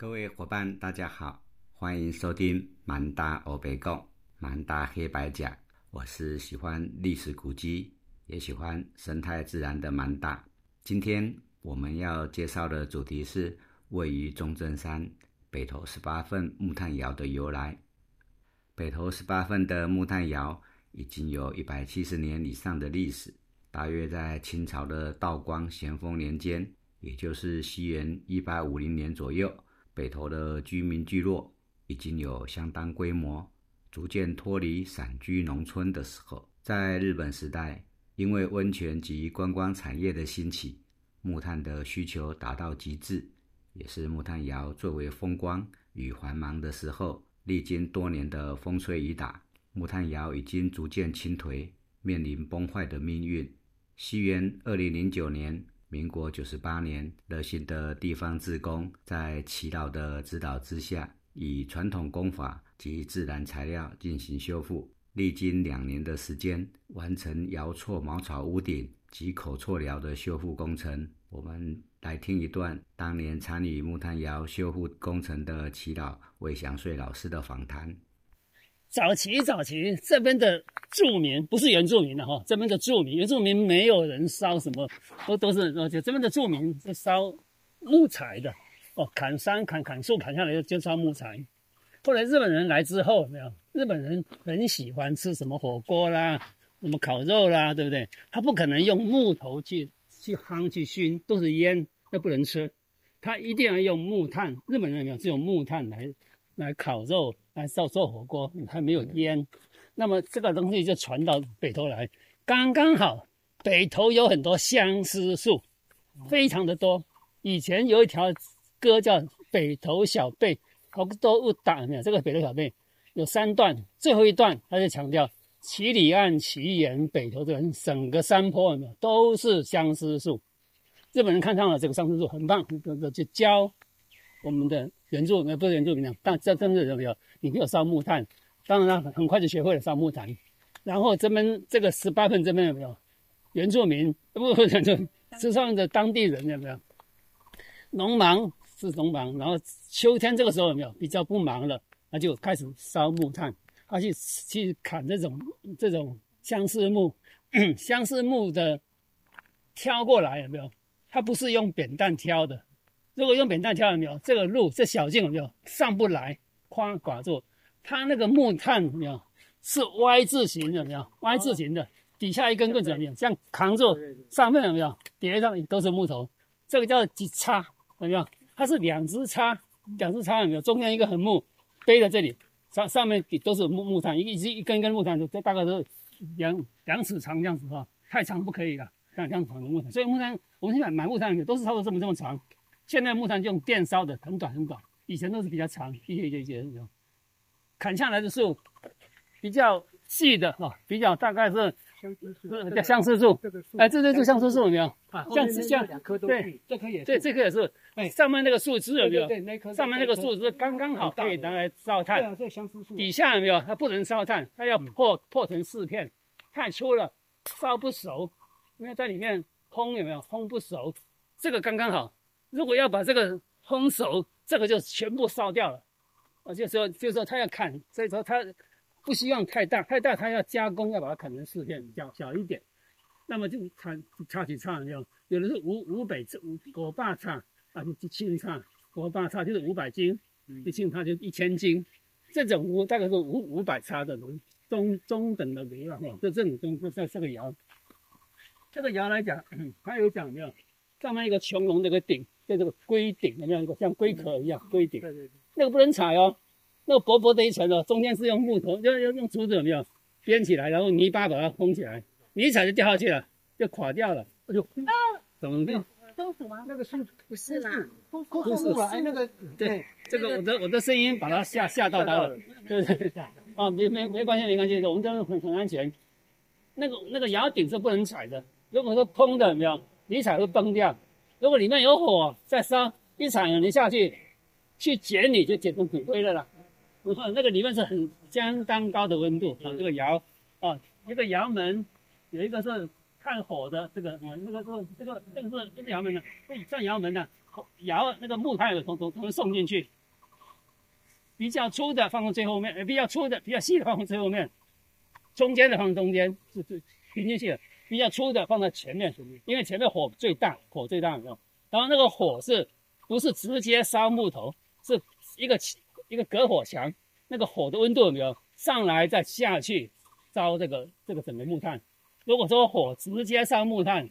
各位伙伴，大家好，欢迎收听《满大欧北贡满大黑白讲》。我是喜欢历史古迹，也喜欢生态自然的满大。今天我们要介绍的主题是位于中正山北头十八份木炭窑的由来。北头十八份的木炭窑已经有一百七十年以上的历史，大约在清朝的道光咸丰年间，也就是西元一八五零年左右，北投的居民聚落已经有相当规模。逐渐脱离散居农村的时候，在日本时代，因为温泉及观光产业的兴起，木炭的需求达到极致，也是木炭窑最为风光与繁忙的时候。历经多年的风吹雨打，木炭窑已经逐渐倾颓，面临崩坏的命运。西元二零零九年，民国九十八年，热心的地方志工在祈祷的指导之下，以传统工法。及自然材料进行修复，历经两年的时间，完成窑错茅草屋顶及口错寮的修复工程。我们来听一段当年参与木炭窑修复工程的祈祷魏祥穗老师的访谈。早期，早期这边的住民不是原住民的哈，这边的住民，原住民没有人烧什么，都都是而且这边的住民是烧木材的哦，砍山砍砍树砍下来就烧木材。后来日本人来之后，没有日本人很喜欢吃什么火锅啦，什么烤肉啦，对不对？他不可能用木头去去夯去熏，都是烟，那不能吃。他一定要用木炭。日本人没有只有木炭来来烤肉，来做做火锅，还没有烟。那么这个东西就传到北头来，刚刚好。北头有很多相思树，非常的多。以前有一条歌叫《北头小贝》。好多误打没有？这个北投小贝有三段，最后一段他就强调七里岸、奇岩、北投的整个山坡有没有都是相思树。日本人看上了这个相思树，很棒，就就教我们的原住民，不是原住民啊，但这真的有没有？你没有烧木炭，当然很快就学会了烧木炭。然后这边这个十八份这边有没有原住民？不不原住民，是上的当地人有没有？农忙。是农忙，然后秋天这个时候有没有比较不忙了，那就开始烧木炭，他去去砍这种这种相思木，相思木的挑过来有没有？他不是用扁担挑的，如果用扁担挑有没有？这个路这小径有没有上不来，框寡住。它那个木炭有没有？是 Y 字形有没有？Y 字形的，底下一根棍子有没有？这样扛住，上面有没有？叠上都是木头，这个叫几叉有没有？它是两只叉，两只叉有没有？中间一个横木背在这里，上上面都是木木炭，一一一根一根木炭，这大概是两两尺长这样子哈，太长不可以了，像这样长的木炭。所以木炭我们现在买木炭都是差不多这么这么长，现在木炭就用电烧的，很短很短，以前都是比较长，一节一节一节那种。砍下来的树比较细的哈，比较大概是。相思树，叫相思树。哎，这这是相思树有没有？像像两棵都对，这棵也对，这棵也是。哎，上面那个树枝有没有？对，那棵上面那个树枝刚刚好可以拿来烧炭。对啊，这相思树。底下有没有？它不能烧炭，它要破破成四片，太粗了，烧不熟。因为在里面烘有没有？烘不熟，这个刚刚好。如果要把这个烘熟，这个就全部烧掉了。啊，就说就说他要砍，所以说他。不希望太大，太大他要加工，要把它砍成四片，小小一点，那么就砍差几差这样，有的是五五百五五百差啊，就轻差，五百差就是五百斤，一轻差就一千斤，这种五大概是五五百差的中中中等的煤了哈，这这种中这这个窑，这个窑来讲，它有讲没有？上面一个穹隆那个顶，就这个龟顶有没有？一个像龟壳一样龟顶，那个不能踩哦。那个薄薄的一层哦，中间是用木头，要要用竹子有没有编起来，然后泥巴把它封起来，你一踩就掉下去了，就垮掉了。哎呦，怎么样？松鼠吗？那个树不是啦，松树啊，哎，那个对，这个我的我的声音把它吓吓到它了，对对对，啊，没没没关系没关系，我们这边很很安全。那个那个崖顶是不能踩的，如果说空的有没有，你踩会崩掉。如果里面有火在烧，一踩你下去，去捡你就捡成骨灰了啦。那个里面是很相当高的温度啊，这个窑啊，一个窑门有一个是看火的，这个啊，那个是这个这个是这个窑门的，像窑门的，窑那个木炭的从从从送进去，比较粗的放在最后面，呃，比较粗的、比较细的放在最后面，中间的放中间，是是平均性的，比较粗的放在前面，因为前面火最大，火最大，有没有？然后那个火是不是直接烧木头？是一个一个隔火墙，那个火的温度有没有上来再下去烧这个这个整个木炭？如果说火直接烧木炭，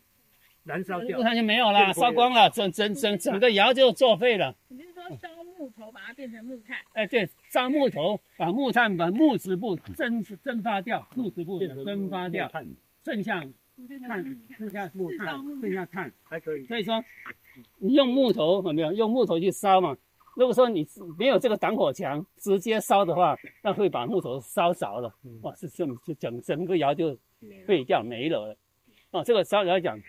燃烧掉木，炭就没有了，烧光了，整整整整个窑就作废了。你是说烧木头把它变成木炭？哎，对，烧木头，把木炭把木质部蒸蒸发掉，木质部蒸发掉，碳剩下变碳，剩下木炭，剩下碳。还可以。所以说，你用木头有没有用木头去烧嘛？如果说你没有这个挡火墙，直接烧的话，那会把木头烧着了。哇，是这么就整整个窑就废掉没了了。哦，这个烧来讲，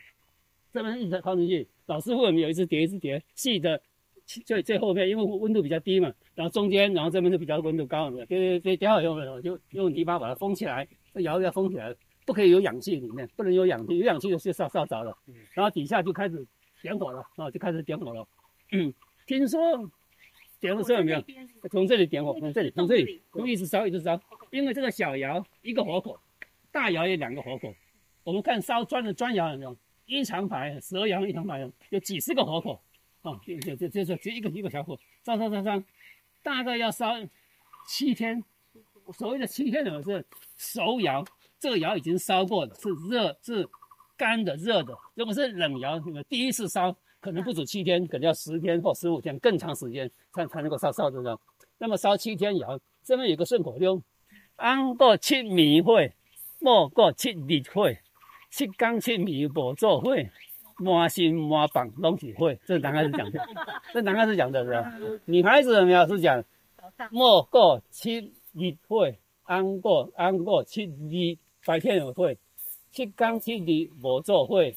这边一直放进去，老师傅有没有一直叠一直叠，细的最最后面，因为温度比较低嘛，然后中间，然后这边就比较温度高，有没有？叠叠好以后呢，就用泥巴把它封起来，这窑要封起来了，不可以有氧气里面，不能有氧气，有氧气就烧烧着了。然后底下就开始点火了，啊，就开始点火了。嗯，听说点火时候有没有？从这里点火，从这里，从这里，从一直烧一直烧，因为这个小窑一个火口，大窑有两个火口。我们看烧砖的砖窑有没有？一长排十二窑一长排有几十个火口，啊，就就就就是就一个一个小火，烧烧烧烧，大概要烧七天。所谓的七天呢是熟窑，这个窑已经烧过了，是热是干的热的。如果是冷窑，你们第一次烧可能不止七天，可能要十天或十五天更长时间才才能够烧烧这个。那么烧七天窑，这边有个顺口溜：安过七米火，莫过七日火。七缸七米无做会。摸心满房拢是会。这男孩子讲的，这男孩子讲的是吧？女孩子有没有是讲莫过七日会，安过安过七日白天有会，七天七日无做会，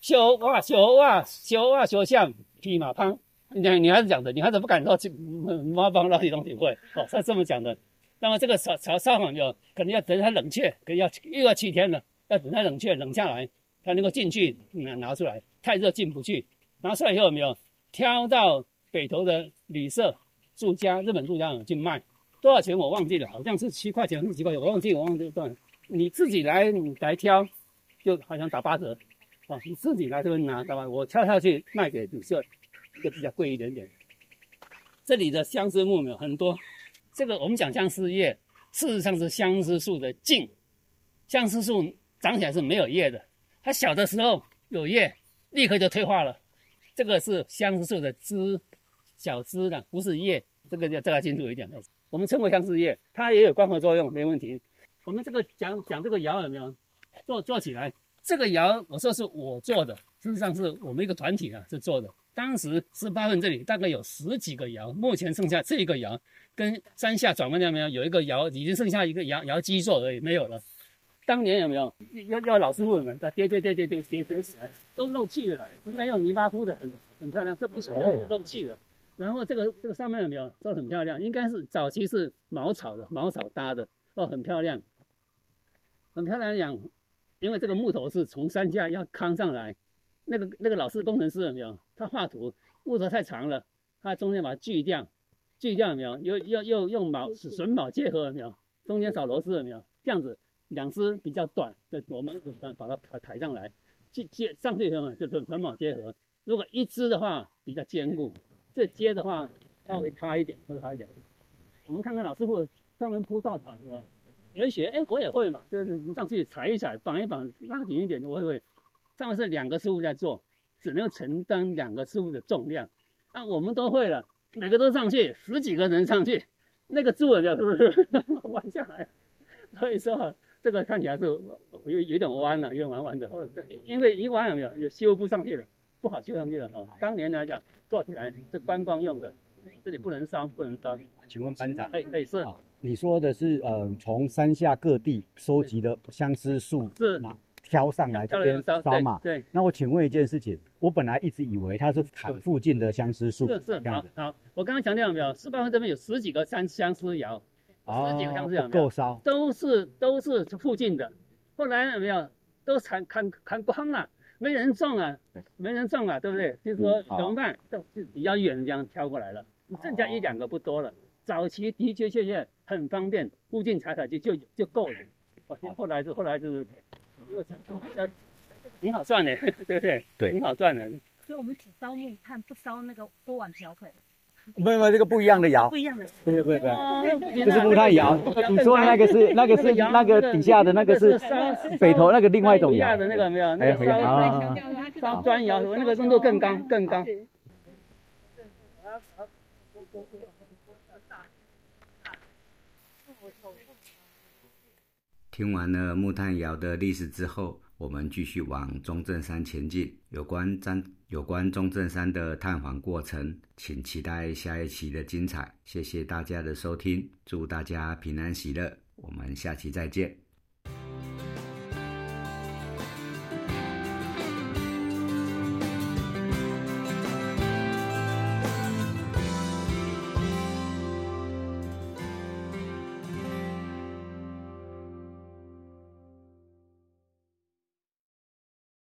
小瓦小瓦小瓦小巷匹马胖。女女孩子讲的，女孩子不敢说去妈帮老底东西会，哦，是这么讲的。那么这个烧烧烧好没有？可能要等它冷却，可能要又要七天了。要等它冷却冷下来，它能够进去拿拿出来。太热进不去，拿出来以后有没有挑到北投的旅社住家，日本住家去卖，多少钱我忘记了，好像是七块钱还是几块钱，我忘记我忘记了。你自己来你来挑，就好像打八折，啊，你自己来这边拿，打吧？我挑下去卖给旅社，就比较贵一点点。这里的相思木有很多，这个我们讲相思叶，事实上是相思树的茎，相思树。长起来是没有叶的，它小的时候有叶，立刻就退化了。这个是相思树的枝，小枝的，不是叶。这个要大家清楚一点。我们称为相思叶，它也有光合作用，没问题。我们这个讲讲这个窑有没有做做起来？这个窑我说是我做的，事实上是我们一个团体啊是做的。当时十八份这里大概有十几个窑，目前剩下这一个窑，跟山下转弯那边有一个窑，已经剩下一个窑窑基座而已，没有了。当年有没有要要老师傅们在叠叠叠叠叠叠起来，都漏气了，应该用泥巴铺的很很漂亮，这不是漏气的。然后这个这个上面有没有都很漂亮？应该是早期是茅草的，茅草搭的哦，很漂亮，很漂亮。讲，因为这个木头是从山下要扛上来，那个那个老师工程师有没有？他画图木头太长了，他中间把它锯掉，锯掉有没有？又又又用铆榫铆结合有没有？中间少螺丝有没有？这样子。两只比较短的，我们把把它抬抬上来，接接上去以后就是捆绑结合。如果一只的话比较坚固，这接的话稍微差一点，会差一点。我们看看老师傅专门铺稻草是吧？有人学，哎，我也会嘛，就是上去踩一踩，绑一绑，拉紧一点，我也会。上面是两个师傅在做，只能承担两个师傅的重量。那我们都会了，每个都上去，十几个人上去，那个柱子是不是弯下来？所以说。这个看起来是有有点弯了，有点弯弯的，因为一弯有没有也修不上去了，不好修上去了哦。当年来讲做起来是观光用的，这里不能烧，不能烧。请问班长，哎哎是，你说的是呃从山下各地收集的相思树是挑上来这边烧嘛？对。那我请问一件事情，我本来一直以为它是砍附近的相思树，是是好好，我刚刚强调了没有？四八分这边有十几个相相思窑。十几个相思窑够烧，都是都是附近的。后来有没有都砍砍砍光了？没人种啊，没人种啊，对不对？就是说怎么办？就就比较远这样挑过来了，剩下一两个不多了。早期的确确确很方便，附近采采就就就够了。哦后来是后来就是，呃，挺好赚的，对不对？对挺好赚的。所以我们只烧木炭，不烧那个锅碗瓢盆，没有没有这个不一样的窑不，一样的。对对对这是木炭窑。你说的那个是那个是那个底下的那个是 北头那个另外一种窑下的那个没有，那哎个烧啊烧砖窑，那个温度更高更高。听完了木炭窑的历史之后，我们继续往中正山前进。有关张有关中正山的探访过程，请期待下一期的精彩。谢谢大家的收听，祝大家平安喜乐，我们下期再见。